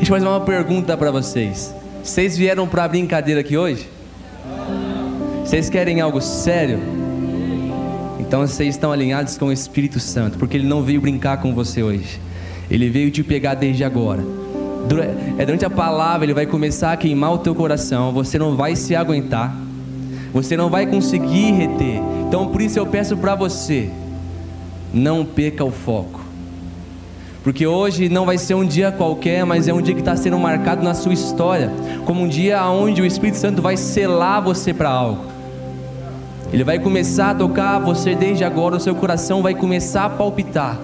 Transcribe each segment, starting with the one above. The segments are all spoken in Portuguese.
Deixa eu fazer uma pergunta para vocês. Vocês vieram para brincadeira aqui hoje? Vocês querem algo sério? Então vocês estão alinhados com o Espírito Santo, porque ele não veio brincar com você hoje. Ele veio te pegar desde agora. É durante a palavra ele vai começar a queimar o teu coração. Você não vai se aguentar. Você não vai conseguir reter. Então por isso eu peço para você, não perca o foco. Porque hoje não vai ser um dia qualquer, mas é um dia que está sendo marcado na sua história, como um dia onde o Espírito Santo vai selar você para algo. Ele vai começar a tocar você desde agora, o seu coração vai começar a palpitar.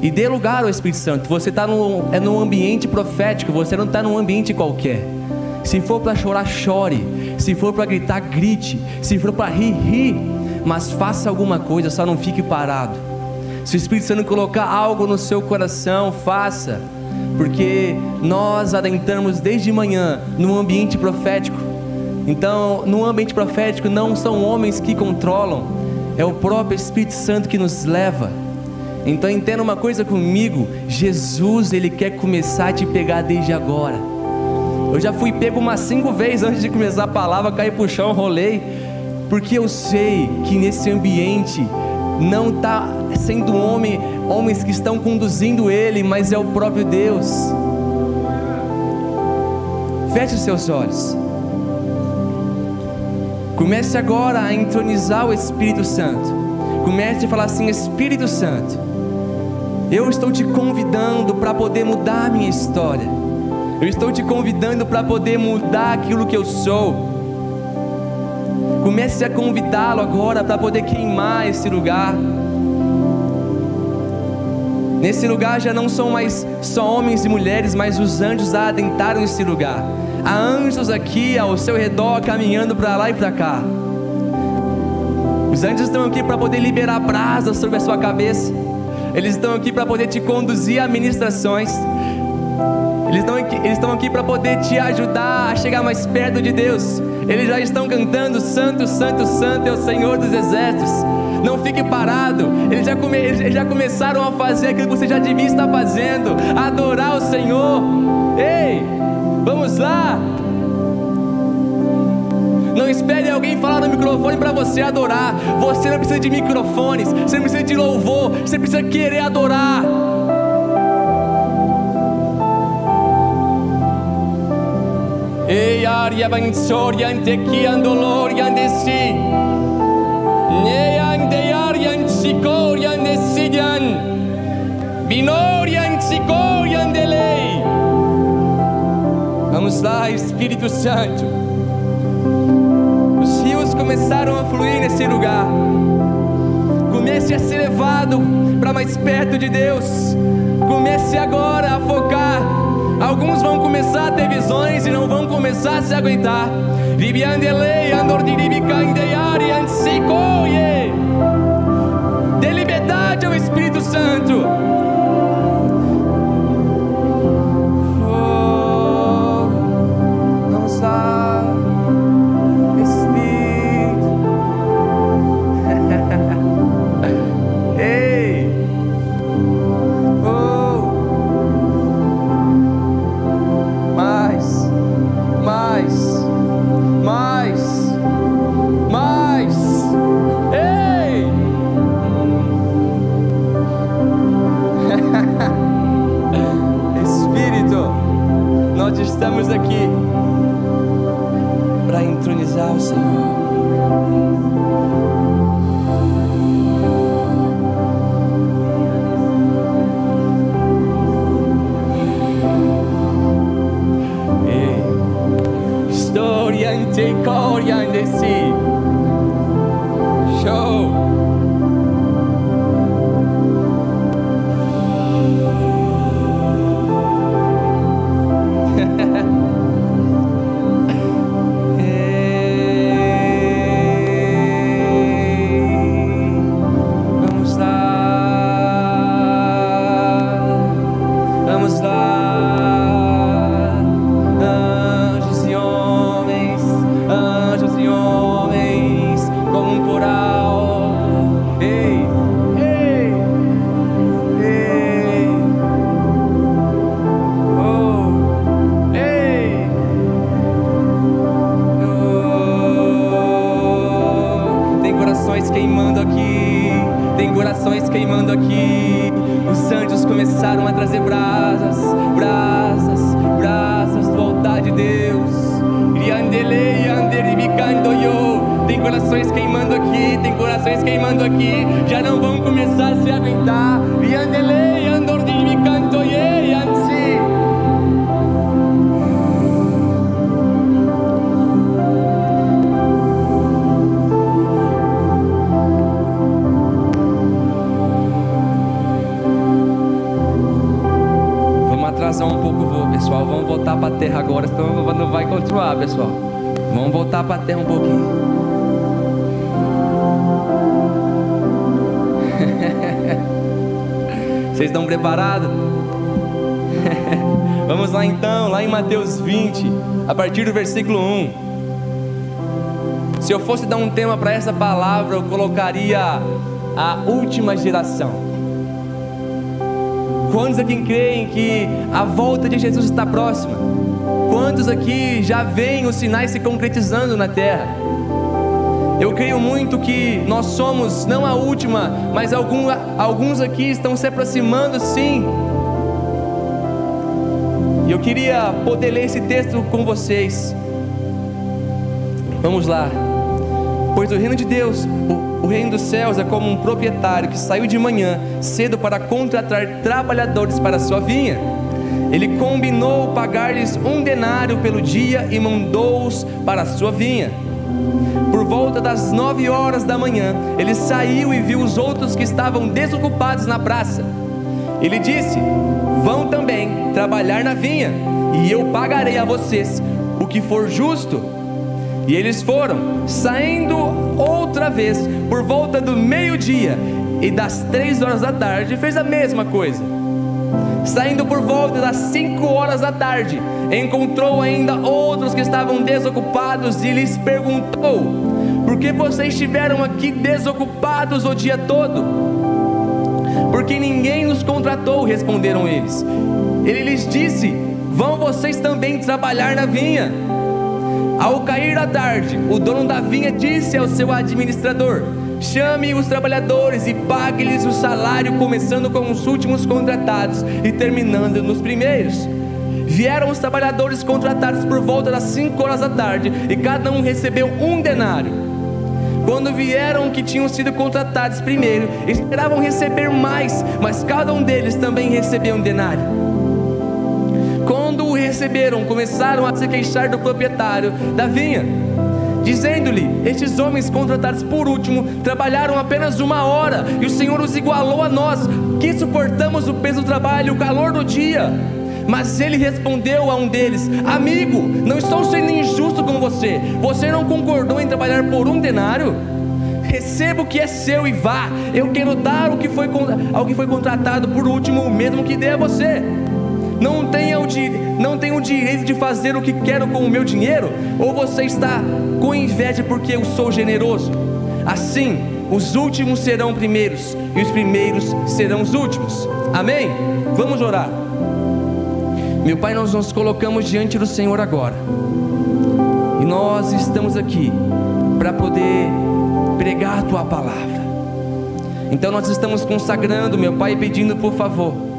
E dê lugar ao Espírito Santo. Você está num, é num ambiente profético, você não está num ambiente qualquer. Se for para chorar, chore. Se for para gritar, grite. Se for para rir, ri. Mas faça alguma coisa, só não fique parado. Se o Espírito Santo colocar algo no seu coração, faça. Porque nós adentramos desde manhã num ambiente profético. Então, no ambiente profético não são homens que controlam, é o próprio Espírito Santo que nos leva. Então entenda uma coisa comigo, Jesus ele quer começar a te pegar desde agora. Eu já fui pego umas cinco vezes antes de começar a palavra, caí pro chão, rolei, porque eu sei que nesse ambiente não está sendo homem, homens que estão conduzindo ele, mas é o próprio Deus. Feche os seus olhos. Comece agora a entronizar o Espírito Santo. Comece a falar assim: Espírito Santo, eu estou te convidando para poder mudar a minha história. Eu estou te convidando para poder mudar aquilo que eu sou. Comece a convidá-lo agora para poder queimar esse lugar. Nesse lugar já não são mais só homens e mulheres, mas os anjos adentraram esse lugar. Há anjos aqui ao seu redor caminhando para lá e para cá. Os anjos estão aqui para poder liberar brasas sobre a sua cabeça. Eles estão aqui para poder te conduzir a ministrações. Eles estão aqui, para poder te ajudar a chegar mais perto de Deus. Eles já estão cantando: Santo, Santo, Santo é o Senhor dos Exércitos. Não fique parado. Eles já, come, eles já começaram a fazer aquilo que você já devia estar fazendo: adorar o Senhor. Ei, vamos lá. Não espere alguém falar no microfone para você adorar. Você não precisa de microfones, você não precisa de louvor, você precisa querer adorar. Ei, aria vansoria ante qui andolori ande si. Ne ande aria ansicoria ande sidian. Binoria ansicoria ande lei. Vamos lá, Espírito Santo. Os rios começaram a fluir nesse lugar. Comece a ser levado para mais perto de Deus. Comece agora a focar Alguns vão começar a ter visões e não vão começar a se aguentar. Dê corações queimando aqui. Tem corações queimando aqui. Os anjos começaram a trazer brasas, brasas, brasas do altar de Deus. Tem corações queimando aqui, tem corações queimando aqui. Já não vão começar a se aguentar. Riandelei, andor de. Pessoal. Vamos voltar para a terra agora, senão não vai continuar, pessoal. Vamos voltar para a terra um pouquinho. Vocês estão preparados? Vamos lá então, lá em Mateus 20, a partir do versículo 1. Se eu fosse dar um tema para essa palavra, eu colocaria a última geração. Quantos aqui creem que a volta de Jesus está próxima? Quantos aqui já veem os sinais se concretizando na terra? Eu creio muito que nós somos não a última, mas algum, alguns aqui estão se aproximando sim. E eu queria poder ler esse texto com vocês. Vamos lá. Pois o reino de Deus, reino dos céus é como um proprietário que saiu de manhã cedo para contratar trabalhadores para sua vinha. Ele combinou pagar-lhes um denário pelo dia e mandou-os para a sua vinha. Por volta das nove horas da manhã, ele saiu e viu os outros que estavam desocupados na praça. Ele disse: Vão também trabalhar na vinha, e eu pagarei a vocês o que for justo. E eles foram, saindo outra vez por volta do meio-dia, e das três horas da tarde fez a mesma coisa. Saindo por volta das cinco horas da tarde, encontrou ainda outros que estavam desocupados e lhes perguntou: Por que vocês estiveram aqui desocupados o dia todo? Porque ninguém nos contratou, responderam eles. Ele lhes disse: Vão vocês também trabalhar na vinha. Ao cair da tarde, o dono da vinha disse ao seu administrador: Chame os trabalhadores e pague-lhes o salário, começando com os últimos contratados e terminando nos primeiros. Vieram os trabalhadores contratados por volta das cinco horas da tarde e cada um recebeu um denário. Quando vieram que tinham sido contratados primeiro, esperavam receber mais, mas cada um deles também recebeu um denário. Quando o receberam, começaram a se queixar do proprietário da vinha, dizendo-lhe: Estes homens contratados por último trabalharam apenas uma hora, e o Senhor os igualou a nós, que suportamos o peso do trabalho e o calor do dia. Mas ele respondeu a um deles: Amigo, não estou sendo injusto com você. Você não concordou em trabalhar por um denário? Receba o que é seu e vá. Eu quero dar o que foi, ao que foi contratado por último, o mesmo que dê a você. Não tenho, o, não o direito de fazer o que quero com o meu dinheiro? Ou você está com inveja porque eu sou generoso? Assim, os últimos serão primeiros e os primeiros serão os últimos. Amém? Vamos orar. Meu Pai, nós nos colocamos diante do Senhor agora. E nós estamos aqui para poder pregar a tua palavra. Então nós estamos consagrando, meu Pai, pedindo por favor,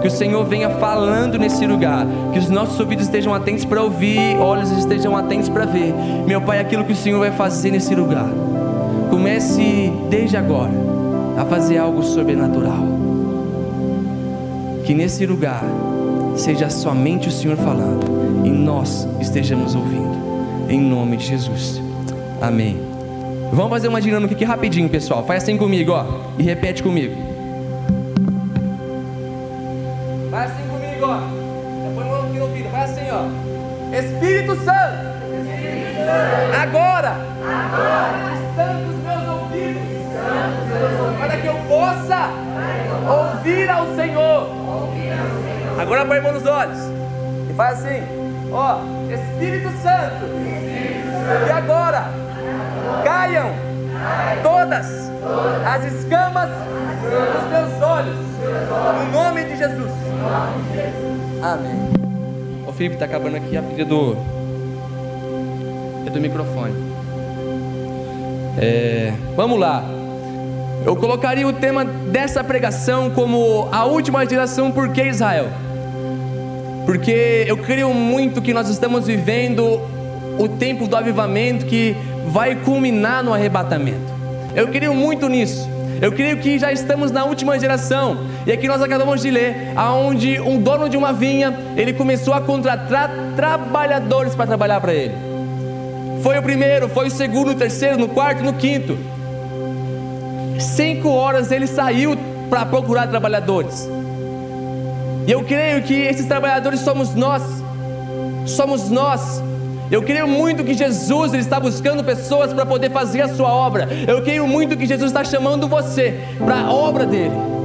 que o Senhor venha falando nesse lugar, que os nossos ouvidos estejam atentos para ouvir, olhos estejam atentos para ver. Meu Pai, aquilo que o Senhor vai fazer nesse lugar. Comece desde agora a fazer algo sobrenatural. Que nesse lugar seja somente o Senhor falando e nós estejamos ouvindo. Em nome de Jesus. Amém. Vamos fazer uma dinâmica aqui rapidinho, pessoal. Faz assim comigo, ó, e repete comigo. E faz assim. Ó. Espírito Santo. E agora. Caiam todas as escamas dos meus olhos. No nome de Jesus. Amém. O Felipe está acabando aqui a pilha do, é do microfone. É, vamos lá. Eu colocaria o tema dessa pregação como a última geração, por que Israel? Porque eu creio muito que nós estamos vivendo o tempo do avivamento que vai culminar no arrebatamento. Eu creio muito nisso. Eu creio que já estamos na última geração. E aqui nós acabamos de ler aonde um dono de uma vinha, ele começou a contratar trabalhadores para trabalhar para ele. Foi o primeiro, foi o segundo, o terceiro, no quarto, no quinto. Cinco horas ele saiu para procurar trabalhadores. E eu creio que esses trabalhadores somos nós. Somos nós. Eu creio muito que Jesus ele está buscando pessoas para poder fazer a sua obra. Eu creio muito que Jesus está chamando você para a obra dele.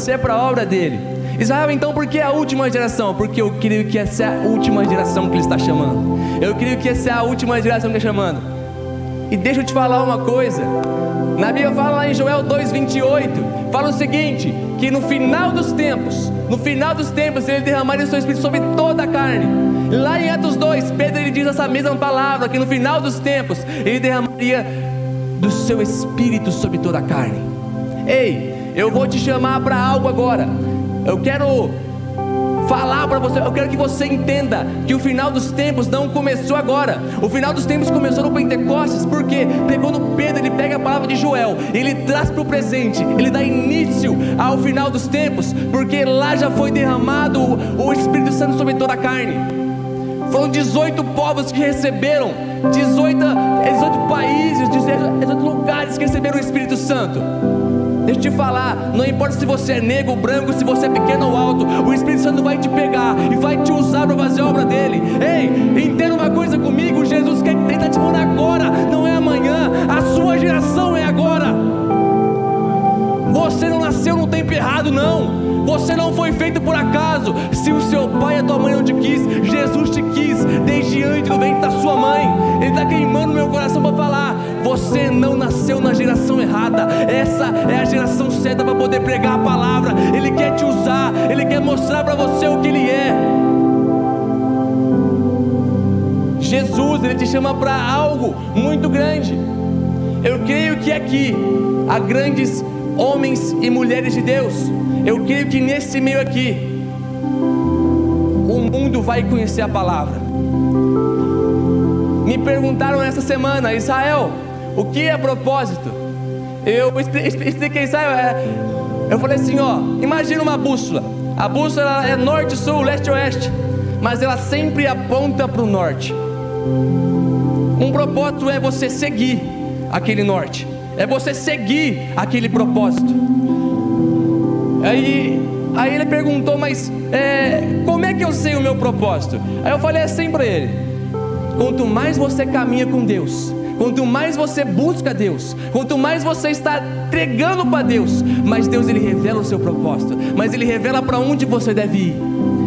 Você para a obra dele. Israel, então, por que a última geração? Porque eu creio que essa é a última geração que ele está chamando. Eu creio que essa é a última geração que ele está chamando. E deixa eu te falar uma coisa. Na Bíblia fala lá em Joel 2,28, fala o seguinte: que no final dos tempos, no final dos tempos, ele derramaria o seu espírito sobre toda a carne. Lá em Atos 2, Pedro ele diz essa mesma palavra, que no final dos tempos, ele derramaria do seu espírito sobre toda a carne. Ei, eu vou te chamar para algo agora. Eu quero falar para você, eu quero que você entenda que o final dos tempos não começou agora. O final dos tempos começou no Pentecostes, porque pegou no Pedro, ele pega a palavra de Joel, ele traz para o presente, ele dá início ao final dos tempos, porque lá já foi derramado o Espírito Santo sobre toda a carne. Foram 18 povos que receberam, 18, 18 países, 18 lugares que receberam o Espírito Santo. Deixa eu te falar, não importa se você é negro, branco, se você é pequeno ou alto, o Espírito Santo vai te pegar e vai te usar para fazer a obra dele. Ei, entenda uma coisa comigo: Jesus quer que está te mandando agora, não é amanhã, a sua geração é agora. Você não nasceu no tempo errado, não. Você não foi feito por acaso. Se o seu pai e a tua mãe não te quis, Jesus te quis desde antes do ventre da sua mãe. Ele está queimando meu coração para falar. Você não nasceu na geração errada. Essa é a geração certa para poder pregar a palavra. Ele quer te usar, ele quer mostrar para você o que ele é. Jesus, ele te chama para algo muito grande. Eu creio que aqui há grandes homens e mulheres de Deus. Eu creio que nesse meio aqui o mundo vai conhecer a palavra. Me perguntaram essa semana, Israel, o que é propósito? Eu expliquei, Israel, é, eu falei assim, ó, imagina uma bússola. A bússola é norte, sul, leste, oeste, mas ela sempre aponta para o norte. Um propósito é você seguir aquele norte, é você seguir aquele propósito. Aí, aí ele perguntou, mas é, como é que eu sei o meu propósito? Aí eu falei assim para ele: quanto mais você caminha com Deus, Quanto mais você busca Deus, quanto mais você está entregando para Deus, mais Deus ele revela o seu propósito, mas ele revela para onde você deve ir.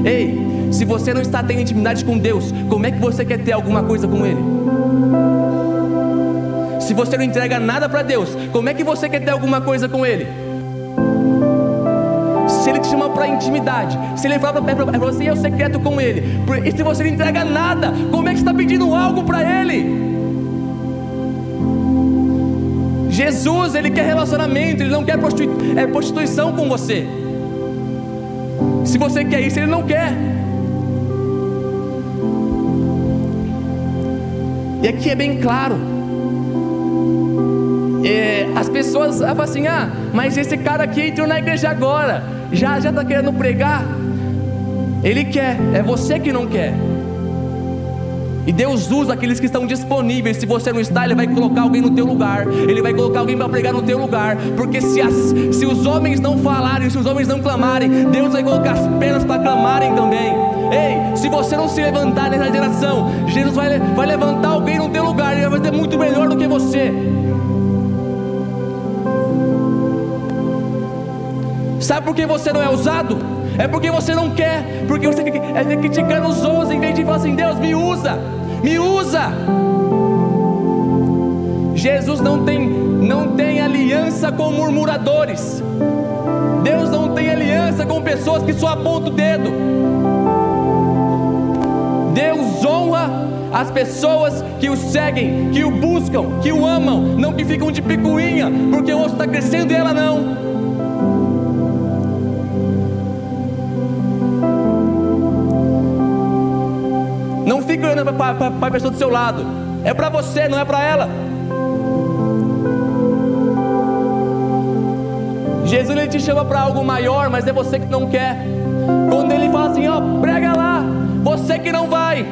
Ei, se você não está tendo intimidade com Deus, como é que você quer ter alguma coisa com Ele? Se você não entrega nada para Deus, como é que você quer ter alguma coisa com Ele? Se Ele te chama para intimidade, se Ele fala para você é o secreto com Ele, e se você não entrega nada, como é que você está pedindo algo para Ele? Jesus, ele quer relacionamento, ele não quer é, prostituição com você. Se você quer isso, ele não quer. E aqui é bem claro. É, as pessoas falam assim: ah, mas esse cara aqui entrou na igreja agora, já já está querendo pregar. Ele quer, é você que não quer. E Deus usa aqueles que estão disponíveis. Se você não está, Ele vai colocar alguém no teu lugar. Ele vai colocar alguém para pregar no teu lugar. Porque se, as, se os homens não falarem, se os homens não clamarem, Deus vai colocar as penas para clamarem também. Ei, se você não se levantar nessa geração, Jesus vai, vai levantar alguém no teu lugar. Ele vai fazer muito melhor do que você. Sabe por que você não é usado? É porque você não quer, porque você é criticando os outros, em vez de falar assim: Deus, me usa, me usa. Jesus não tem, não tem aliança com murmuradores. Deus não tem aliança com pessoas que só apontam o dedo. Deus honra as pessoas que o seguem, que o buscam, que o amam, não que ficam de picuinha, porque o outro está crescendo e ela não. Fique olhando para a pessoa do seu lado. É para você, não é para ela. Jesus ele te chama para algo maior, mas é você que não quer. Quando ele fala assim, ó, prega lá, você que não vai,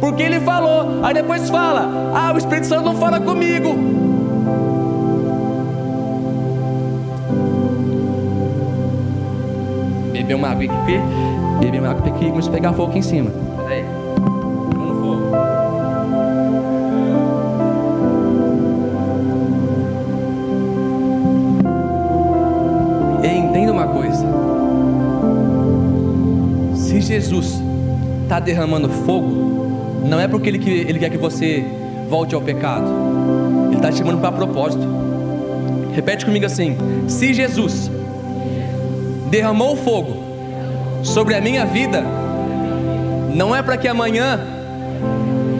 porque ele falou. Aí depois fala, ah, o Espírito Santo não fala comigo. Beber uma água aqui, beber uma água aqui, vamos pegar fogo aqui em cima. Está derramando fogo, não é porque ele, ele quer que você volte ao pecado, Ele está te chamando para propósito. Repete comigo assim: se Jesus derramou fogo sobre a minha vida, não é para que amanhã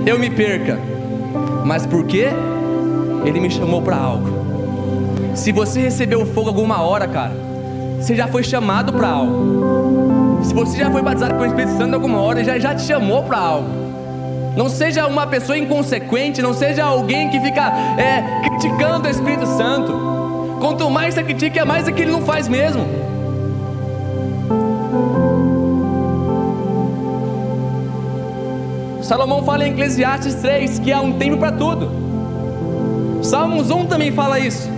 eu me perca, mas porque Ele me chamou para algo. Se você recebeu fogo alguma hora, cara, você já foi chamado para algo. Se você já foi batizado com o Espírito Santo alguma hora, já, já te chamou para algo. Não seja uma pessoa inconsequente, não seja alguém que fica é, criticando o Espírito Santo. Quanto mais você critica, mais é que ele não faz mesmo. Salomão fala em Eclesiastes 3 que há um tempo para tudo. Salmos 1 também fala isso.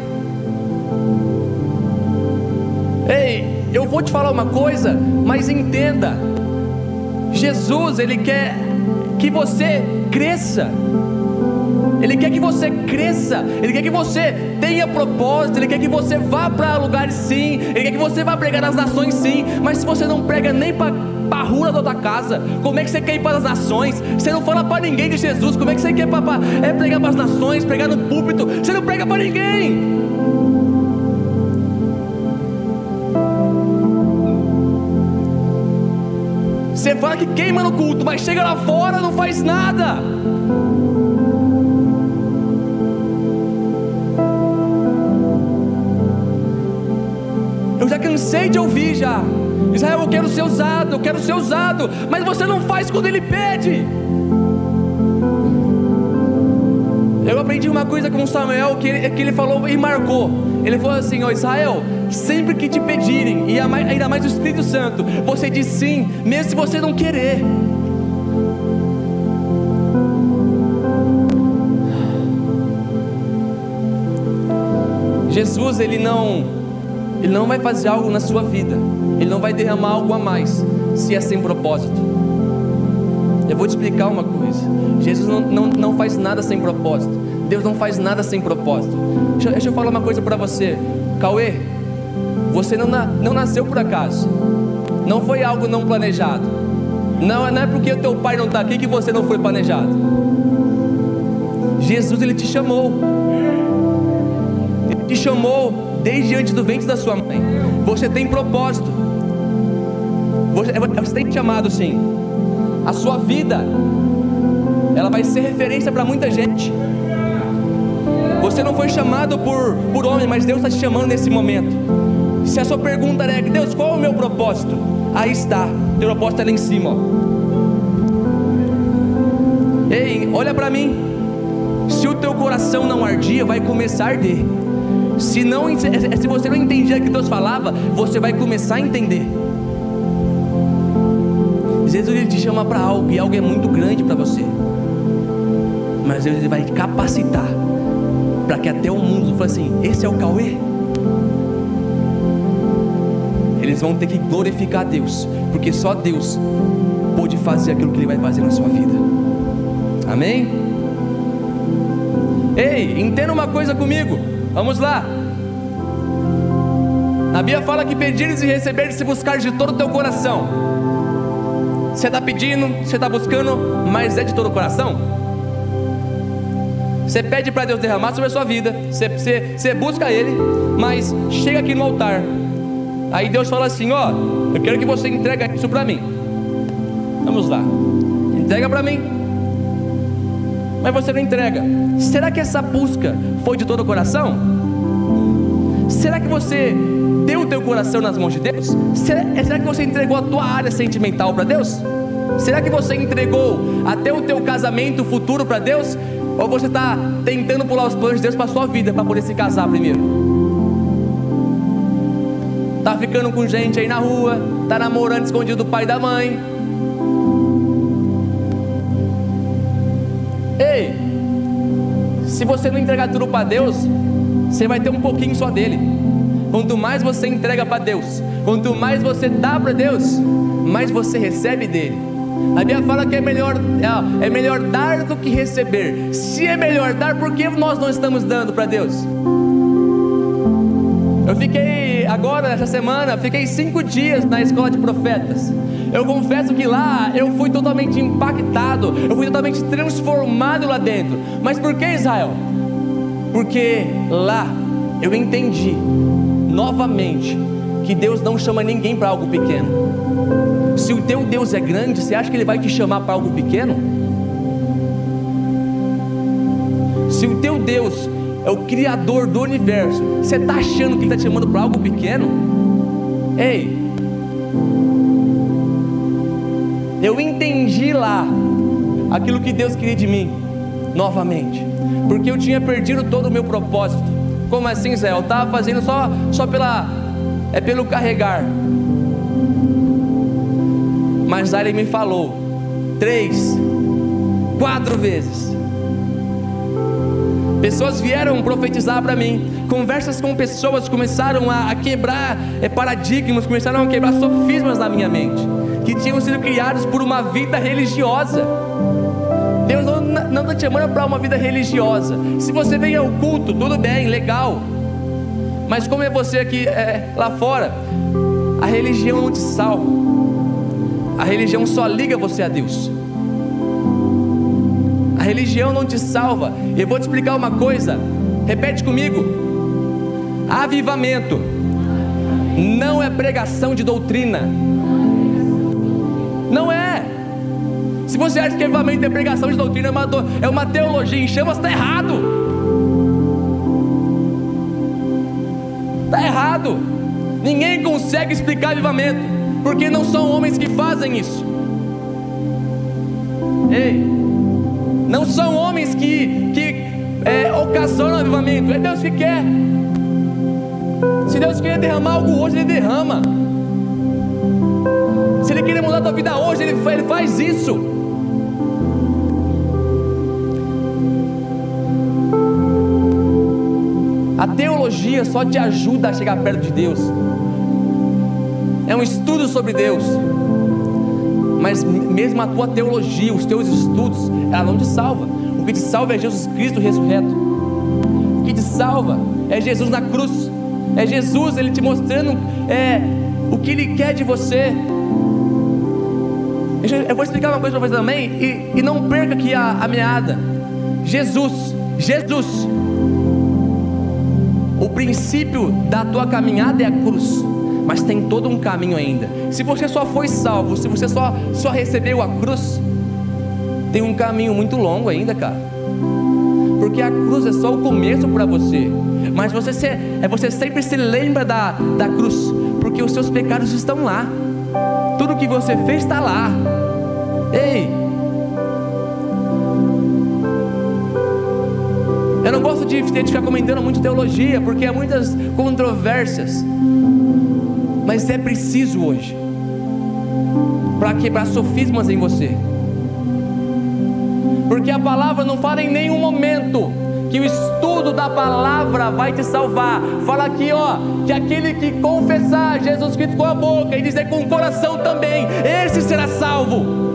Ei, eu vou te falar uma coisa, mas entenda. Jesus, ele quer que você cresça. Ele quer que você cresça, Ele quer que você tenha propósito, Ele quer que você vá para lugares sim, Ele quer que você vá pregar nas nações sim, mas se você não prega nem para a rua da tua casa, como é que você quer ir para as nações? Você não fala para ninguém de Jesus, como é que você quer pra, pra, é pregar para as nações, pregar no púlpito? Você não prega para ninguém. Fala que queima no culto, mas chega lá fora não faz nada. Eu já cansei de ouvir já. Israel, eu quero ser usado, eu quero ser usado, mas você não faz quando ele pede. Eu aprendi uma coisa com Samuel que ele, que ele falou e marcou. Ele falou assim: Ó Israel, sempre que te pedirem, e ainda mais o Espírito Santo, você diz sim, mesmo se você não querer. Jesus, ele não, ele não vai fazer algo na sua vida, ele não vai derramar algo a mais, se é sem propósito. Eu vou te explicar uma coisa: Jesus não, não, não faz nada sem propósito, Deus não faz nada sem propósito. Deixa, deixa eu falar uma coisa para você, Cauê. Você não, não nasceu por acaso. Não foi algo não planejado. Não, não é porque teu pai não está aqui que você não foi planejado. Jesus ele te chamou. Ele te chamou desde antes do ventre da sua mãe. Você tem propósito. Você, você tem chamado sim. A sua vida ela vai ser referência para muita gente. Você não foi chamado por, por homem, mas Deus está te chamando nesse momento. Se a sua pergunta é, Deus, qual é o meu propósito? Aí está, teu propósito é lá em cima. Ó. Ei, olha para mim. Se o teu coração não ardia, vai começar a arder. Se, não, se você não entendia o que Deus falava, você vai começar a entender. Jesus ele te chama para algo e algo é muito grande para você. mas Deus ele vai capacitar para que até o mundo fale assim: esse é o Cauê. Eles vão ter que glorificar a Deus, porque só Deus pode fazer aquilo que Ele vai fazer na sua vida. Amém? Ei, entenda uma coisa comigo. Vamos lá. A Bíblia fala que pedires e receberes se buscar de todo o teu coração. Você está pedindo, você está buscando, mas é de todo o coração? Você pede para Deus derramar sobre a sua vida, você, você, você busca Ele, mas chega aqui no altar. Aí Deus fala assim: Ó, eu quero que você entregue isso para mim. Vamos lá, entrega para mim. Mas você não entrega. Será que essa busca foi de todo o coração? Será que você deu o teu coração nas mãos de Deus? Será, será que você entregou a tua área sentimental para Deus? Será que você entregou até o teu casamento futuro para Deus? Ou você está tentando pular os planos de Deus para sua vida para poder se casar primeiro? Tá ficando com gente aí na rua, tá namorando escondido do pai e da mãe. Ei, se você não entregar tudo para Deus, você vai ter um pouquinho só dele. Quanto mais você entrega para Deus, quanto mais você dá para Deus, mais você recebe dele. A Bíblia fala que é melhor, é, é melhor dar do que receber. Se é melhor dar, por que nós não estamos dando para Deus? Eu fiquei agora, essa semana, fiquei cinco dias na escola de profetas. Eu confesso que lá eu fui totalmente impactado, eu fui totalmente transformado lá dentro. Mas por que Israel? Porque lá eu entendi novamente que Deus não chama ninguém para algo pequeno. Se o teu Deus é grande, você acha que Ele vai te chamar para algo pequeno? Se o teu Deus é o Criador do universo, você está achando que Ele está te chamando para algo pequeno? Ei, eu entendi lá aquilo que Deus queria de mim, novamente, porque eu tinha perdido todo o meu propósito. Como assim, Zé? Eu estava fazendo só, só pela, é pelo carregar. Mas Ari me falou três, quatro vezes. Pessoas vieram profetizar para mim. Conversas com pessoas começaram a, a quebrar é, paradigmas, começaram a quebrar sofismas na minha mente, que tinham sido criados por uma vida religiosa. Deus não está te chamando para uma vida religiosa. Se você vem ao culto, tudo bem, legal. Mas como é você aqui é, lá fora, a religião não te salva. A religião só liga você a Deus. Religião não te salva. Eu vou te explicar uma coisa. Repete comigo. Avivamento não é pregação de doutrina. Não é. Se você acha que avivamento é pregação de doutrina, é uma, é uma teologia em chamas, está errado. Está errado. Ninguém consegue explicar avivamento, porque não são homens que fazem isso. Ei, não são homens que, que é, ocasionam avivamento, é Deus que quer. Se Deus querer derramar algo hoje, Ele derrama. Se Ele querer mudar a tua vida hoje, Ele, ele faz isso. A teologia só te ajuda a chegar perto de Deus. É um estudo sobre Deus. Mas mesmo a tua teologia, os teus estudos, ela não te salva. O que te salva é Jesus Cristo ressurreto. O que te salva é Jesus na cruz. É Jesus, Ele te mostrando é, o que Ele quer de você. Eu vou explicar uma coisa para você também, e, e não perca aqui a, a meada. Jesus, Jesus, o princípio da tua caminhada é a cruz, mas tem todo um caminho ainda. Se você só foi salvo, se você só, só recebeu a cruz, tem um caminho muito longo ainda, cara. Porque a cruz é só o começo para você. Mas você, se, é, você sempre se lembra da, da cruz, porque os seus pecados estão lá. Tudo que você fez está lá. Ei, Eu não gosto de, de ficar comentando muito teologia, porque há muitas controvérsias. Mas é preciso hoje para quebrar sofismas em você. porque a palavra não fala em nenhum momento que o estudo da palavra vai te salvar. Fala aqui, ó, que aquele que confessar Jesus Cristo com a boca e dizer com o coração também, esse será salvo.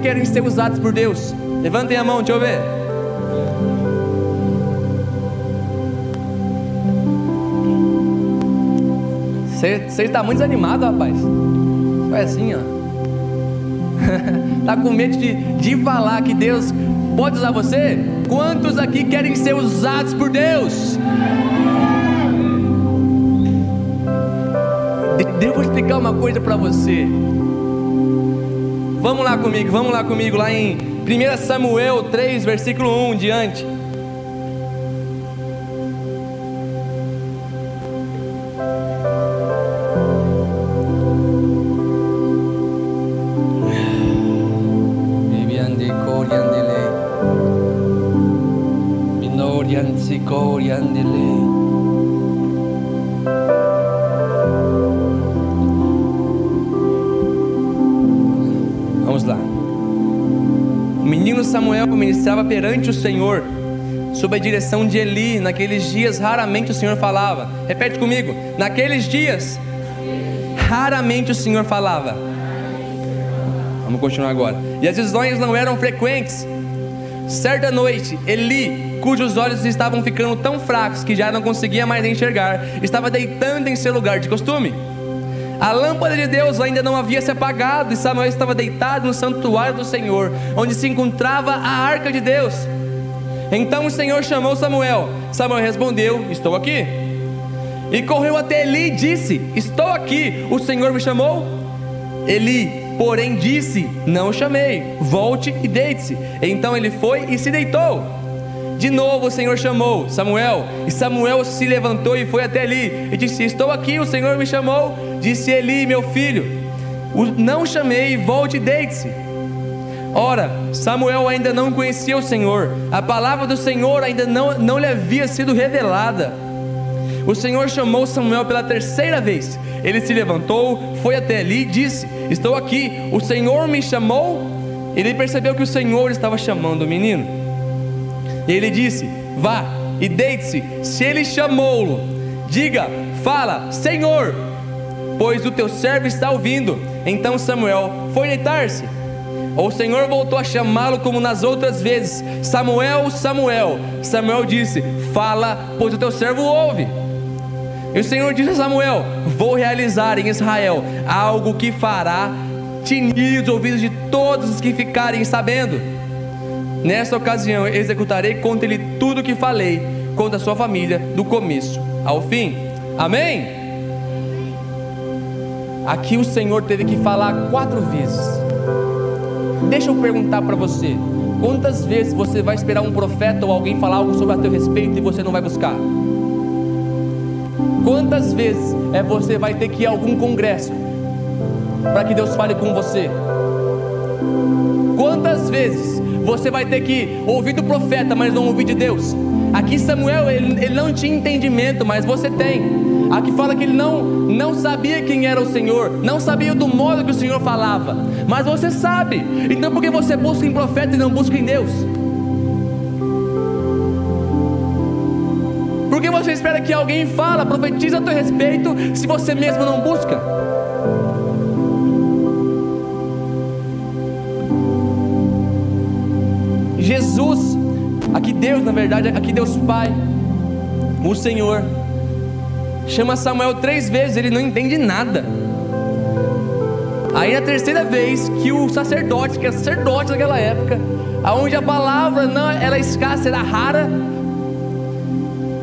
Querem ser usados por Deus? Levantem a mão, deixa eu ver. Você está muito desanimado, rapaz. Foi assim, ó. Está com medo de, de falar que Deus pode usar você? Quantos aqui querem ser usados por Deus? Deus vou explicar uma coisa para você. Vamos lá comigo, vamos lá comigo, lá em 1 Samuel 3, versículo 1 diante. Perante o Senhor, sob a direção de Eli. Naqueles dias, raramente o Senhor falava. Repete comigo: naqueles dias, raramente o Senhor falava. Vamos continuar agora. E as visões não eram frequentes. Certa noite, Eli, cujos olhos estavam ficando tão fracos que já não conseguia mais enxergar, estava deitando em seu lugar de costume. A lâmpada de Deus ainda não havia se apagado e Samuel estava deitado no santuário do Senhor, onde se encontrava a arca de Deus. Então o Senhor chamou Samuel. Samuel respondeu: Estou aqui. E correu até Eli e disse: Estou aqui, o Senhor me chamou. Eli, porém, disse: Não o chamei, volte e deite-se. Então ele foi e se deitou. De novo o Senhor chamou Samuel, e Samuel se levantou e foi até Eli e disse: Estou aqui, o Senhor me chamou. Disse Eli, meu filho: Não chamei, volte e deite-se. Ora, Samuel ainda não conhecia o Senhor, a palavra do Senhor ainda não, não lhe havia sido revelada. O Senhor chamou Samuel pela terceira vez. Ele se levantou, foi até ali e disse: Estou aqui, o Senhor me chamou. Ele percebeu que o Senhor estava chamando o menino. Ele disse: Vá e deite-se. Se ele chamou-lo, diga: Fala, Senhor, pois o teu servo está ouvindo. Então Samuel foi deitar-se. O Senhor voltou a chamá-lo como nas outras vezes: Samuel, Samuel. Samuel disse: Fala, pois o teu servo ouve. E o Senhor disse a Samuel: Vou realizar em Israel algo que fará tinir os ouvidos de todos os que ficarem sabendo. Nesta ocasião executarei contra ele tudo o que falei contra a sua família, do começo ao fim. Amém? Aqui o Senhor teve que falar quatro vezes. Deixa eu perguntar para você: quantas vezes você vai esperar um profeta ou alguém falar algo sobre a teu respeito e você não vai buscar? Quantas vezes é você vai ter que ir a algum congresso para que Deus fale com você? Quantas vezes você vai ter que ouvir do profeta, mas não ouvir de Deus? Aqui Samuel, ele, ele não tinha entendimento, mas você tem. Aqui fala que ele não, não sabia quem era o Senhor, não sabia do modo que o Senhor falava, mas você sabe, então por que você busca em profeta e não busca em Deus? Por que você espera que alguém fala, profetiza a teu respeito, se você mesmo não busca? Jesus, aqui Deus, na verdade, aqui Deus Pai, o Senhor, chama Samuel três vezes, ele não entende nada. Aí na terceira vez que o sacerdote, que é sacerdote naquela época, aonde a palavra não era escassa, era rara,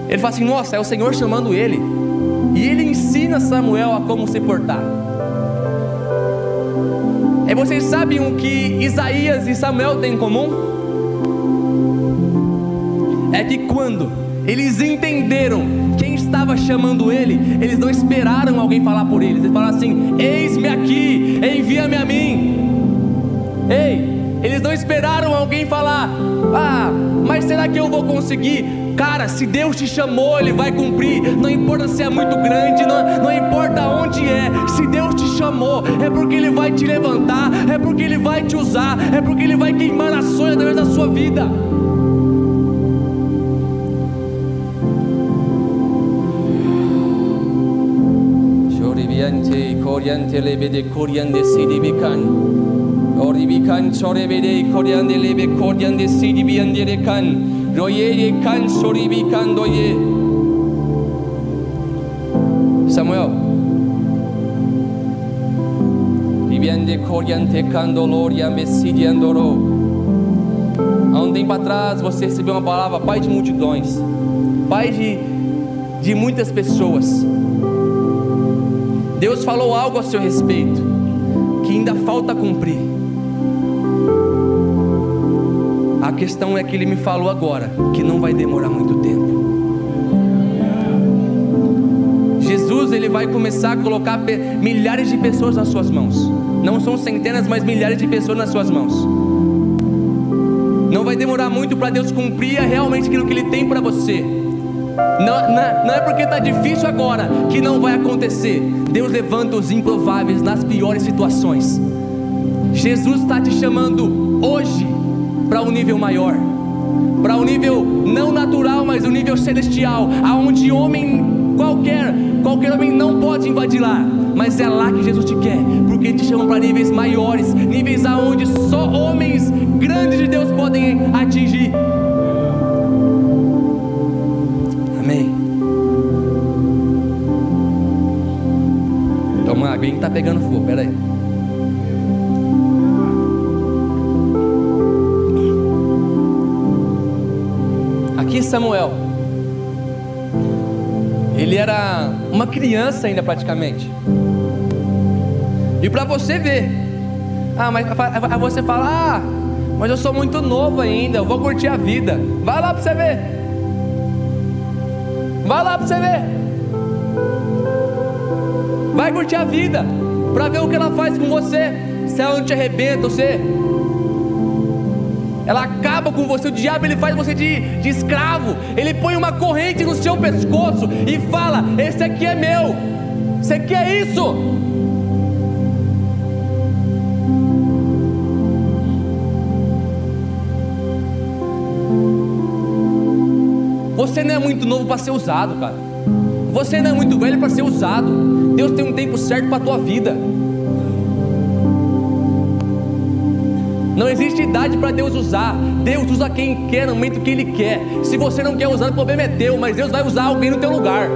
ele fala assim: Nossa, é o Senhor chamando ele. E ele ensina Samuel a como se portar. E vocês sabem o que Isaías e Samuel têm em comum? É que quando eles entenderam estava chamando ele, eles não esperaram alguém falar por eles, eles falaram assim: Eis-me aqui, envia-me a mim. Ei, eles não esperaram alguém falar: Ah, mas será que eu vou conseguir? Cara, se Deus te chamou, Ele vai cumprir. Não importa se é muito grande, não, não importa onde é. Se Deus te chamou, é porque Ele vai te levantar, é porque Ele vai te usar, é porque Ele vai queimar nações através da sua vida. Coriante, lebede, coriande, sidibican. Oribican, chorebede, coriande, lebe, coriande, sidibiande, can. Royere kan soribi kan doye. Samuel. Viviande coriante candoloria messidiandoro. Há um tempo atrás você recebeu uma palavra, pai de multidões, pai de, de muitas pessoas. Deus falou algo a seu respeito que ainda falta cumprir. A questão é que ele me falou agora que não vai demorar muito tempo. Jesus ele vai começar a colocar milhares de pessoas nas suas mãos. Não são centenas, mas milhares de pessoas nas suas mãos. Não vai demorar muito para Deus cumprir realmente aquilo que Ele tem para você. Não, não, não, é porque está difícil agora que não vai acontecer. Deus levanta os improváveis nas piores situações. Jesus está te chamando hoje para um nível maior, para um nível não natural, mas um nível celestial, aonde homem qualquer, qualquer homem não pode invadir lá, mas é lá que Jesus te quer, porque ele te chama para níveis maiores, níveis aonde só homens grandes de Deus podem atingir. Água, está pegando fogo, peraí. aqui Samuel, ele era uma criança ainda praticamente. E para você ver, ah, mas você fala, ah, mas eu sou muito novo ainda, eu vou curtir a vida. Vai lá para você ver. Vai lá para você ver. Curtir a vida, para ver o que ela faz com você. Se ela não te arrebenta, você ela acaba com você. O diabo ele faz você de, de escravo. Ele põe uma corrente no seu pescoço e fala: Esse aqui é meu. Você quer isso? Você não é muito novo para ser usado, cara. Você não é muito velho para ser usado. Deus tem um tempo certo para a tua vida. Não existe idade para Deus usar. Deus usa quem quer no momento que Ele quer. Se você não quer usar, o problema é teu, mas Deus vai usar alguém no teu lugar.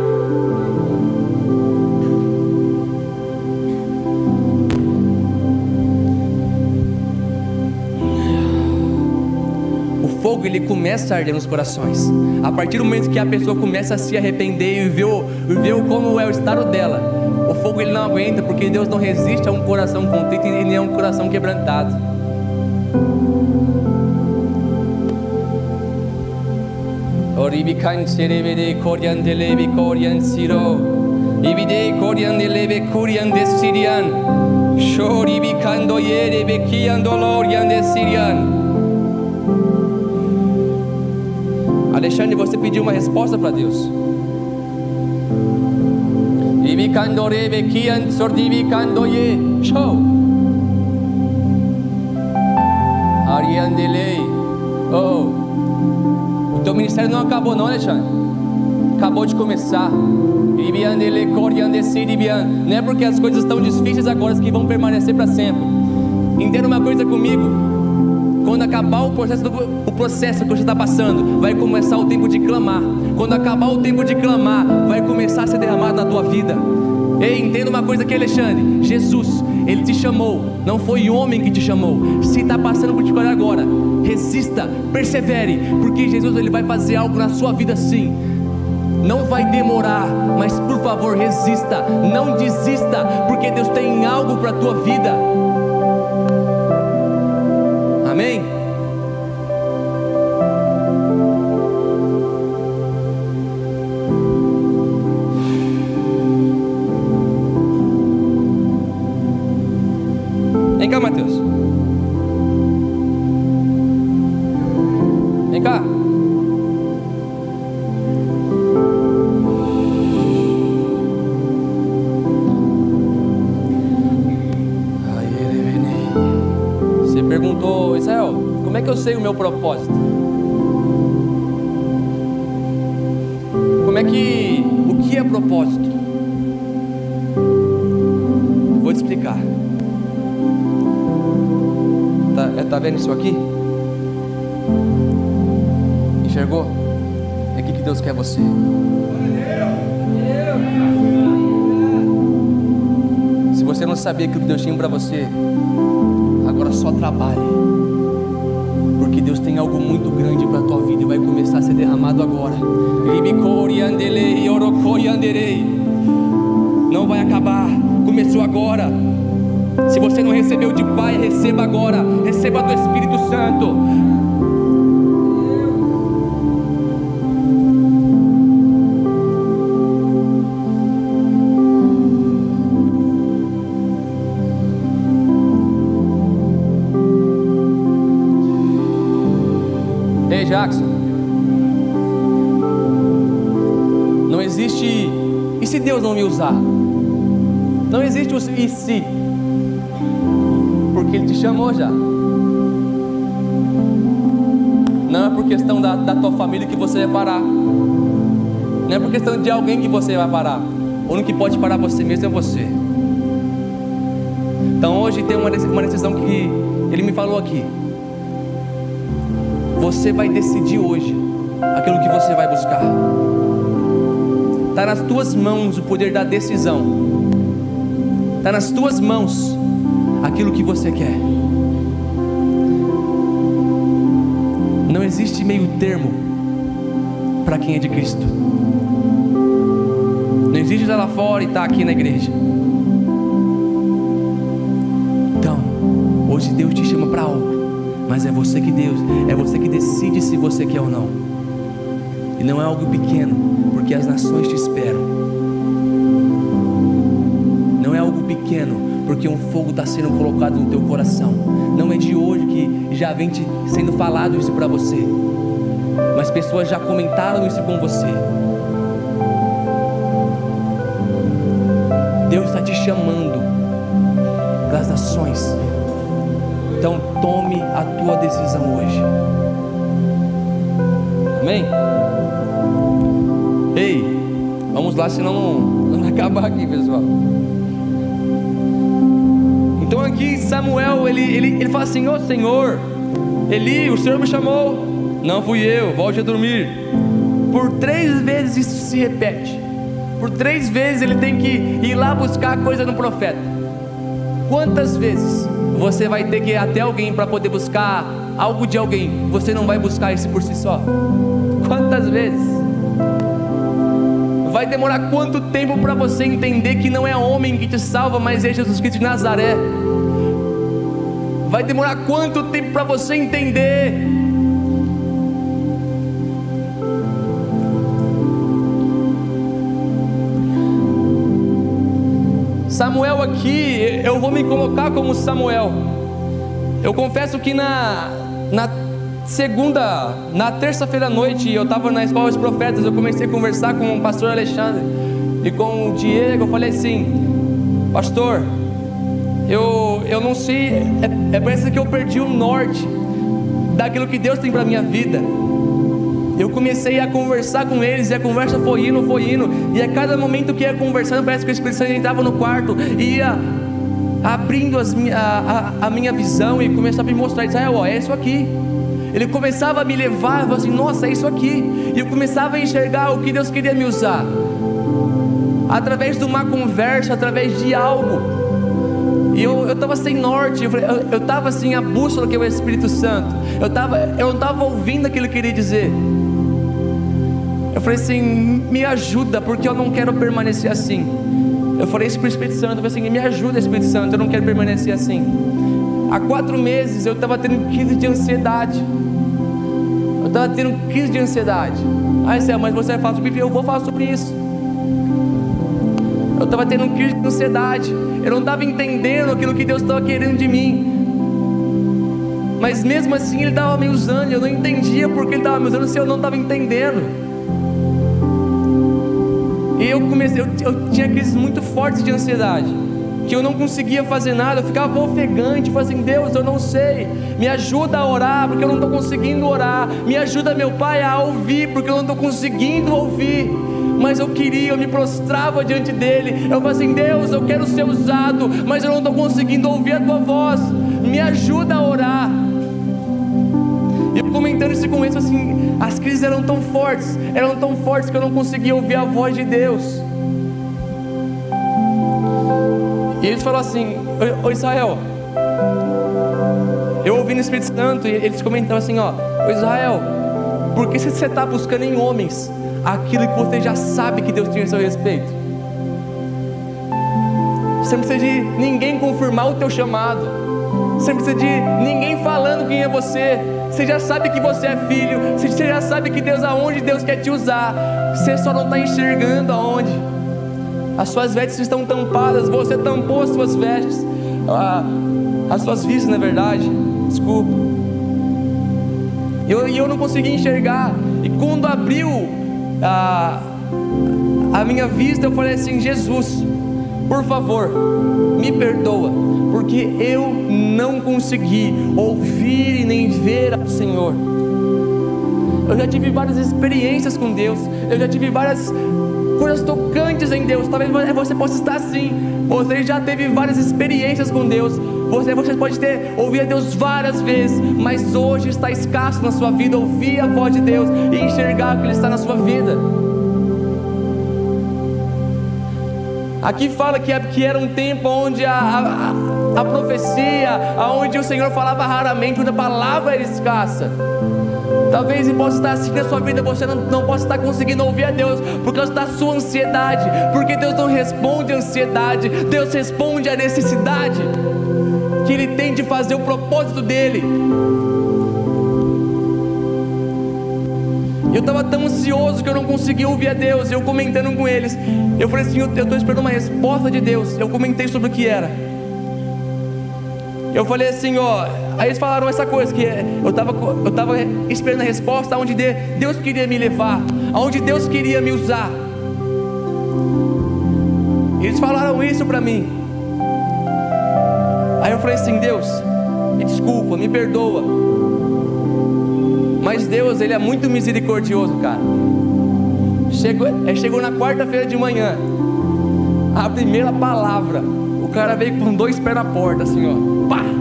Fogo ele começa a arder nos corações. A partir do momento que a pessoa começa a se arrepender e ver, ver como é o estado dela, o fogo ele não aguenta, porque Deus não resiste a um coração contrito e nem a um coração quebrantado. De Alexandre, você pediu uma resposta para Deus. Show. Arian de lei. Oh. O teu ministério não acabou, não, Alexandre. Acabou de começar. Não é porque as coisas estão difíceis agora que vão permanecer para sempre. Entenda uma coisa comigo. Quando acabar o processo, do, processo que você está passando, vai começar o tempo de clamar. Quando acabar o tempo de clamar, vai começar a ser derramado na tua vida. Ei, entenda uma coisa aqui, Alexandre. Jesus, Ele te chamou, não foi homem que te chamou. Se está passando por dificuldade agora, resista, persevere, porque Jesus ele vai fazer algo na sua vida sim. Não vai demorar, mas por favor resista, não desista, porque Deus tem algo para a tua vida. Isso aqui? Enxergou? É aqui que Deus quer você. Se você não sabia que o Deus tinha para você, agora só trabalhe. Porque Deus tem algo muito grande para a tua vida e vai começar a ser derramado agora. Não vai acabar, começou agora. Se você não recebeu de Pai, receba agora, receba do Espírito Santo. Ei, Jackson. Não existe. E se Deus não me usar? Não existe o e se. Já. Não é por questão da, da tua família que você vai parar. Não é por questão de alguém que você vai parar. O único que pode parar você mesmo é você. Então hoje tem uma decisão que ele me falou aqui. Você vai decidir hoje aquilo que você vai buscar. Está nas tuas mãos o poder da decisão. Está nas tuas mãos aquilo que você quer. Não existe meio termo para quem é de Cristo. Não existe estar lá fora e estar aqui na igreja. Então, hoje Deus te chama para algo, mas é você que Deus, é você que decide se você quer ou não. E não é algo pequeno, porque as nações te esperam. Não é algo pequeno, porque um fogo está sendo colocado no teu coração. Não é de hoje que já vem te sendo falado isso para você, mas pessoas já comentaram isso com você. Deus está te chamando para as nações. Então tome a tua decisão hoje. Amém? Ei, vamos lá, senão não, vai acabar aqui, pessoal. Aqui Samuel, ele, ele, ele fala assim, ô oh, Senhor, Eli, o Senhor me chamou. Não fui eu, volte a dormir. Por três vezes isso se repete. Por três vezes ele tem que ir lá buscar coisa no profeta. Quantas vezes você vai ter que ir até alguém para poder buscar algo de alguém? Você não vai buscar isso por si só? Quantas vezes? Vai demorar quanto tempo para você entender que não é homem que te salva, mas é Jesus Cristo de Nazaré? Vai demorar quanto tempo para você entender? Samuel aqui, eu vou me colocar como Samuel. Eu confesso que na, na segunda, na terça-feira à noite, eu estava na escola dos profetas, eu comecei a conversar com o pastor Alexandre e com o Diego. Eu falei assim, pastor, eu, eu não sei, é, é parece que eu perdi o norte daquilo que Deus tem para minha vida. Eu comecei a conversar com eles, e a conversa foi indo, foi indo, e a cada momento que ia conversando, parece que o Espírito Santo entrava no quarto, e ia abrindo as, a, a, a, minha visão e começava a me mostrar, Israel, ó, é isso aqui. Ele começava a me levar, eu assim, nossa, é isso aqui. E eu começava a enxergar o que Deus queria me usar. Através de uma conversa, através de algo. E eu estava sem norte, eu estava assim, a bússola que é o Espírito Santo. Eu, tava, eu não estava ouvindo aquilo que ele queria dizer. Eu falei assim: me ajuda, porque eu não quero permanecer assim. Eu falei isso para o Espírito Santo, eu falei assim: me ajuda, Espírito Santo, eu não quero permanecer assim. Há quatro meses eu estava tendo crise de ansiedade. Eu estava tendo crise de ansiedade. Aí você, mas você vai falar sobre isso? Eu vou falar sobre isso. Eu estava tendo crise de ansiedade. Eu não estava entendendo aquilo que Deus estava querendo de mim. Mas mesmo assim Ele estava me usando. Eu não entendia porque Ele estava me usando se eu não estava entendendo. E eu comecei, eu, eu tinha crises muito fortes de ansiedade. Que eu não conseguia fazer nada, eu ficava ofegante, falava assim, Deus, eu não sei, me ajuda a orar, porque eu não estou conseguindo orar, me ajuda meu pai a ouvir, porque eu não estou conseguindo ouvir, mas eu queria, eu me prostrava diante dele, eu falava assim, Deus, eu quero ser usado, mas eu não estou conseguindo ouvir a tua voz, me ajuda a orar. E eu comentando isso com assim, as crises eram tão fortes, eram tão fortes que eu não conseguia ouvir a voz de Deus. E eles falaram assim: Ô Israel, eu ouvi no Espírito Santo e eles comentaram assim: Ó, Israel, por que você está buscando em homens aquilo que você já sabe que Deus tem a seu respeito? Você não precisa de ninguém confirmar o teu chamado. Você não precisa de ninguém falando quem é você. Você já sabe que você é filho. Você já sabe que Deus aonde Deus quer te usar. Você só não está enxergando aonde as suas vestes estão tampadas, você tampou as suas vestes, ah, as suas vistas, na verdade, desculpa. E eu, eu não consegui enxergar, e quando abriu a, a minha vista, eu falei assim: Jesus, por favor, me perdoa, porque eu não consegui ouvir e nem ver ao Senhor. Eu já tive várias experiências com Deus, eu já tive várias coisas tocantes em Deus. Talvez você possa estar assim. Você já teve várias experiências com Deus. Você, você pode ter ouvido a Deus várias vezes, mas hoje está escasso na sua vida ouvir a voz de Deus e enxergar que Ele está na sua vida. Aqui fala que, que era um tempo onde a, a, a profecia, onde o Senhor falava raramente, onde a palavra era escassa. Talvez possa estar assim na sua vida, você não, não possa estar conseguindo ouvir a Deus por causa da sua ansiedade, porque Deus não responde a ansiedade, Deus responde a necessidade que Ele tem de fazer o propósito dele. Eu estava tão ansioso que eu não conseguia ouvir a Deus. Eu comentando com eles, eu falei assim: eu estou esperando uma resposta de Deus. Eu comentei sobre o que era. Eu falei assim, ó. Aí eles falaram essa coisa que eu estava eu tava esperando a resposta aonde Deus queria me levar, aonde Deus queria me usar. Eles falaram isso para mim. Aí eu falei assim, Deus, me desculpa, me perdoa. Mas Deus, Ele é muito misericordioso, cara. Chegou, chegou na quarta-feira de manhã. A primeira palavra. O cara veio com dois pés na porta, assim, ó. Pá!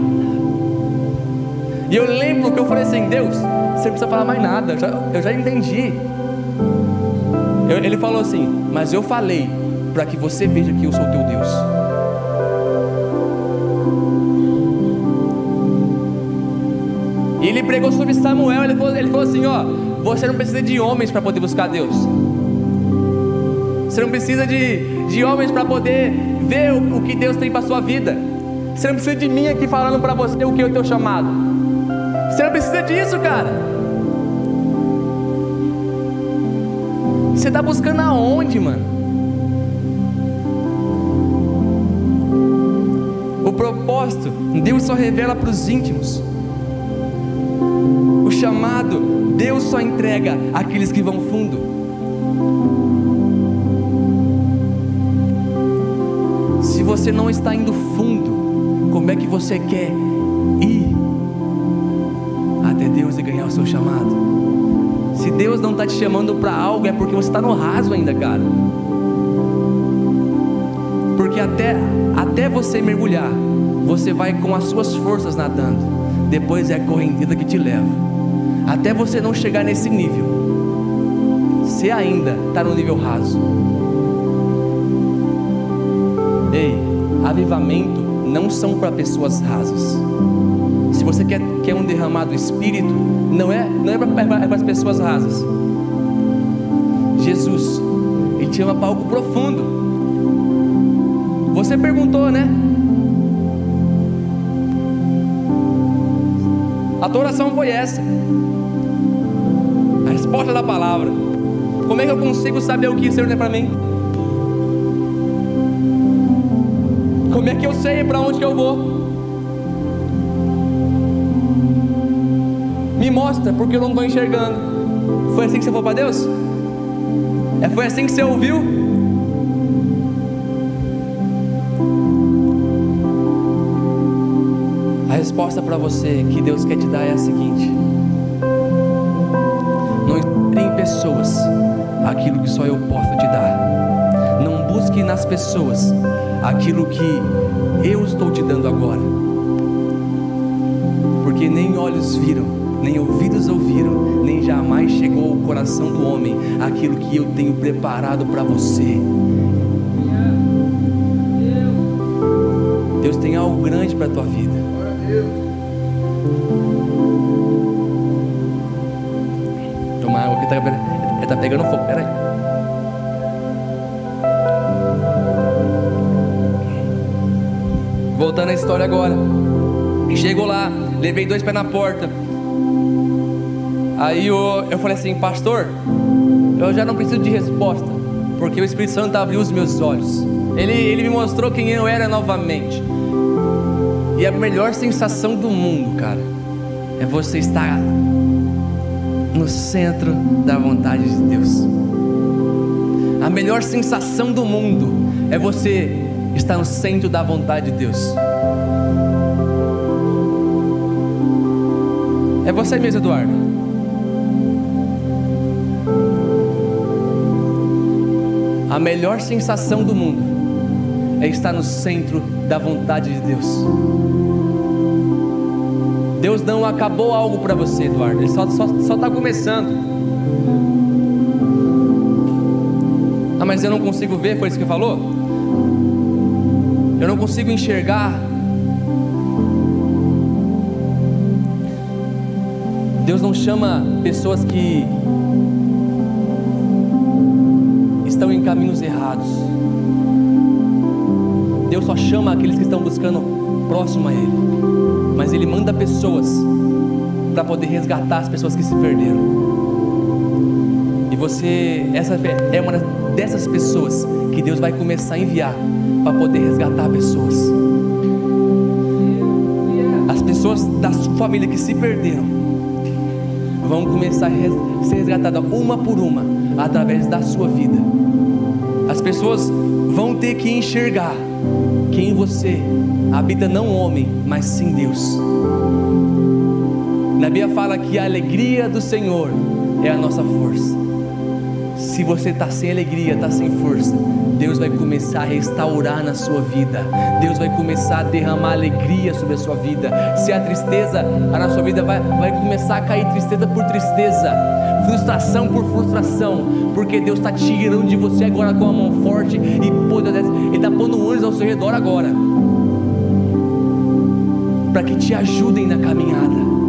E eu lembro que eu falei assim: Deus, você não precisa falar mais nada, eu já, eu já entendi. Eu, ele falou assim: Mas eu falei para que você veja que eu sou teu Deus. E ele pregou sobre Samuel. Ele falou, ele falou assim: Ó, você não precisa de homens para poder buscar Deus. Você não precisa de, de homens para poder ver o, o que Deus tem para sua vida. Você não precisa de mim aqui falando para você o que o teu chamado. Você não precisa disso, cara. Você está buscando aonde, mano? O propósito, Deus só revela para os íntimos. O chamado, Deus só entrega àqueles que vão fundo. Se você não está indo fundo, como é que você quer ir seu chamado? Se Deus não está te chamando para algo, é porque você está no raso ainda, cara. Porque até, até você mergulhar, você vai com as suas forças nadando. Depois é a correnteza que te leva. Até você não chegar nesse nível, você ainda está no nível raso. Ei, avivamento não são para pessoas rasas. Se você quer, quer um derramado espírito, não é, não é para é as pessoas rasas. Jesus, Ele te chama para algo profundo. Você perguntou, né? A tua oração foi essa. A resposta da palavra. Como é que eu consigo saber o que o Senhor para mim? Como é que eu sei para onde que eu vou? Me mostra, porque eu não estou enxergando. Foi assim que você foi para Deus? É, foi assim que você ouviu? A resposta para você que Deus quer te dar é a seguinte: não espere em pessoas aquilo que só eu posso te dar. Não busque nas pessoas aquilo que eu estou te dando agora. Porque nem olhos viram, nem ouvidos ouviram, nem jamais chegou ao coração do homem aquilo que eu tenho preparado para você. Deus tem algo grande para a tua vida. Tomar água aqui, tá, ele tá pegando fogo, peraí. Voltando à história agora. Chegou lá, levei dois pés na porta. Aí eu, eu falei assim, pastor, eu já não preciso de resposta, porque o Espírito Santo abriu os meus olhos. Ele, ele me mostrou quem eu era novamente. E a melhor sensação do mundo, cara, é você estar no centro da vontade de Deus. A melhor sensação do mundo é você estar no centro da vontade de Deus. É você mesmo, Eduardo. A melhor sensação do mundo é estar no centro da vontade de Deus. Deus não acabou algo para você, Eduardo. Ele só está tá começando. Ah, mas eu não consigo ver, foi isso que falou? Eu não consigo enxergar. Deus não chama pessoas que estão em caminhos errados. Deus só chama aqueles que estão buscando próximo a Ele mas Ele manda pessoas para poder resgatar as pessoas que se perderam. E você, essa é uma dessas pessoas que Deus vai começar a enviar para poder resgatar pessoas. As pessoas da sua família que se perderam vão começar a ser resgatadas uma por uma através da sua vida. As pessoas vão ter que enxergar quem você habita não homem, mas sim Deus. Na Bíblia fala que a alegria do Senhor é a nossa força. Se você está sem alegria, está sem força, Deus vai começar a restaurar na sua vida. Deus vai começar a derramar alegria sobre a sua vida. Se a tristeza na sua vida vai, vai começar a cair tristeza por tristeza, frustração por frustração, porque Deus está tirando de você agora com a mão forte e poderosa. Ele está pondo anjos ao seu redor agora para que te ajudem na caminhada.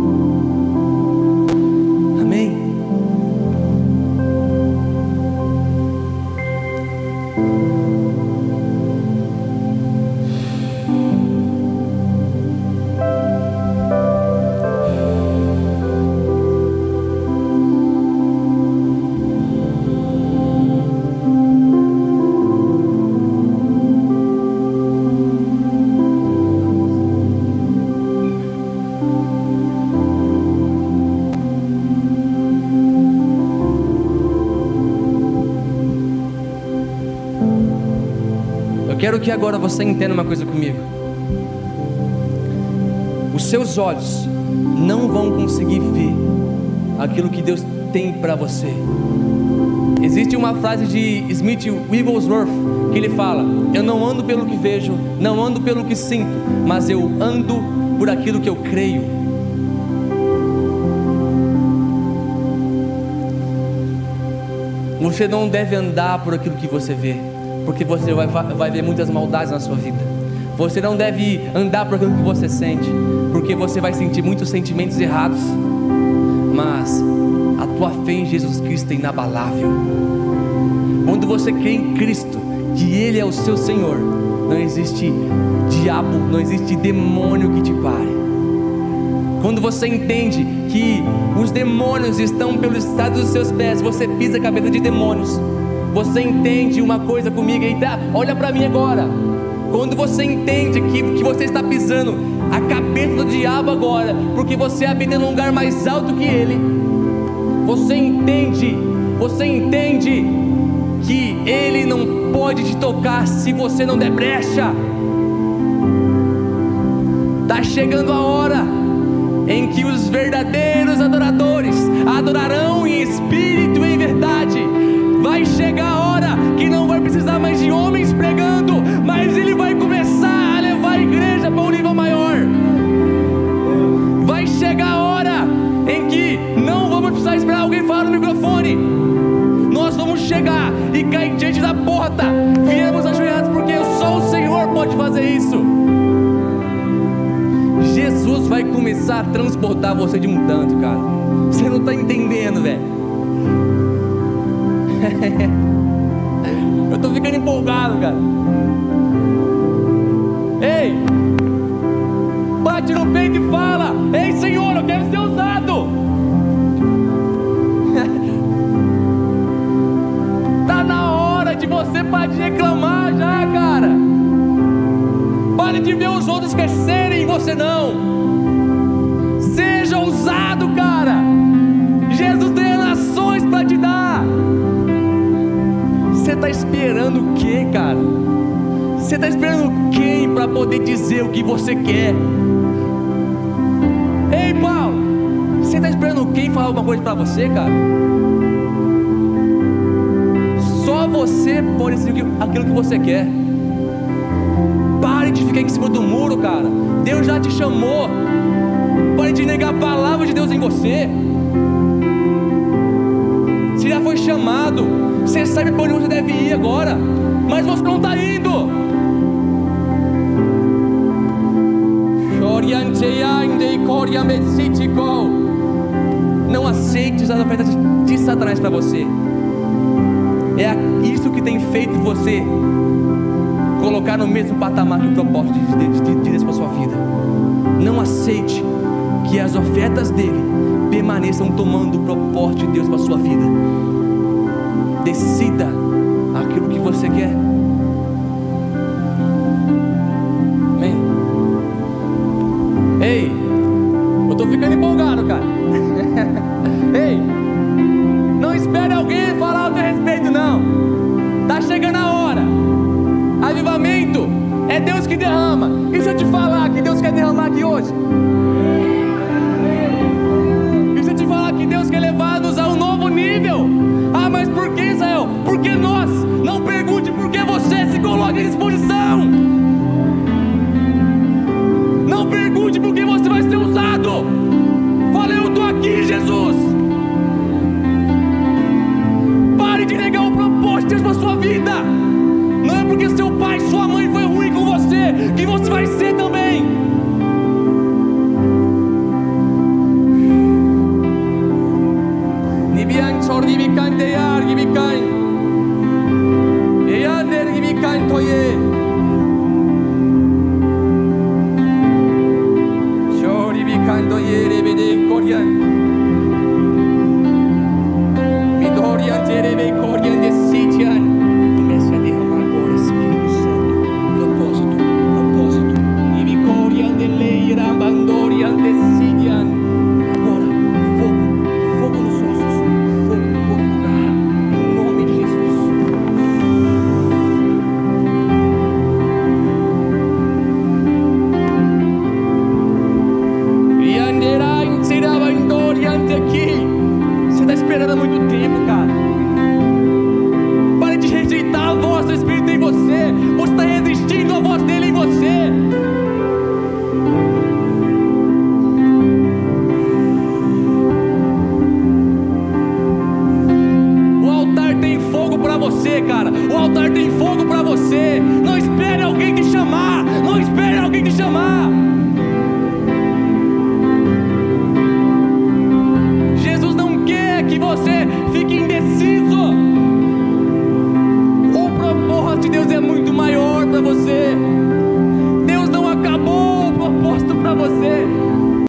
Que agora você entenda uma coisa comigo. Os seus olhos não vão conseguir ver aquilo que Deus tem para você. Existe uma frase de Smith Wigglesworth que ele fala: Eu não ando pelo que vejo, não ando pelo que sinto, mas eu ando por aquilo que eu creio. Você não deve andar por aquilo que você vê porque você vai, vai ver muitas maldades na sua vida. Você não deve andar por aquilo que você sente, porque você vai sentir muitos sentimentos errados. Mas a tua fé em Jesus Cristo é inabalável. Quando você crê em Cristo, que Ele é o seu Senhor, não existe diabo, não existe demônio que te pare. Quando você entende que os demônios estão pelo estado dos seus pés, você pisa a cabeça de demônios você entende uma coisa comigo, eita, olha para mim agora. Quando você entende que, que você está pisando a cabeça do diabo agora, porque você habita um lugar mais alto que ele, você entende, você entende que ele não pode te tocar se você não der brecha. Está chegando a hora em que os verdadeiros adoradores adorarão em espírito e em verdade. Vai chegar a hora que não vai precisar mais de homens pregando, mas ele vai começar a levar a igreja para um nível maior. Vai chegar a hora em que não vamos precisar esperar alguém falar no microfone. Nós vamos chegar e cair diante da porta. Viemos ajoelhados porque só o Senhor pode fazer isso. Jesus vai começar a transportar você de um tanto, cara. Você não está entendendo, velho. Eu estou ficando empolgado, cara. Ei, bate no peito e fala: Ei, Senhor, eu quero ser usado. Tá na hora de você parar de reclamar já, cara. Pare de ver os outros crescerem e você não. Você está esperando o que, cara? Você está esperando quem para poder dizer o que você quer? Ei, Paulo, você está esperando quem falar alguma coisa para você, cara? Só você pode dizer aquilo que você quer. Pare de ficar em cima do muro, cara. Deus já te chamou. Pare de negar a palavra de Deus em você. Você já foi chamado. Você sabe para onde você deve ir agora. Mas você não está indo. Não aceite as ofertas de Satanás para você. É isso que tem feito você colocar no mesmo patamar que o propósito de, de, de Deus para sua vida. Não aceite que as ofertas dele permaneçam tomando o propósito de Deus para sua vida. Decida aquilo que você quer.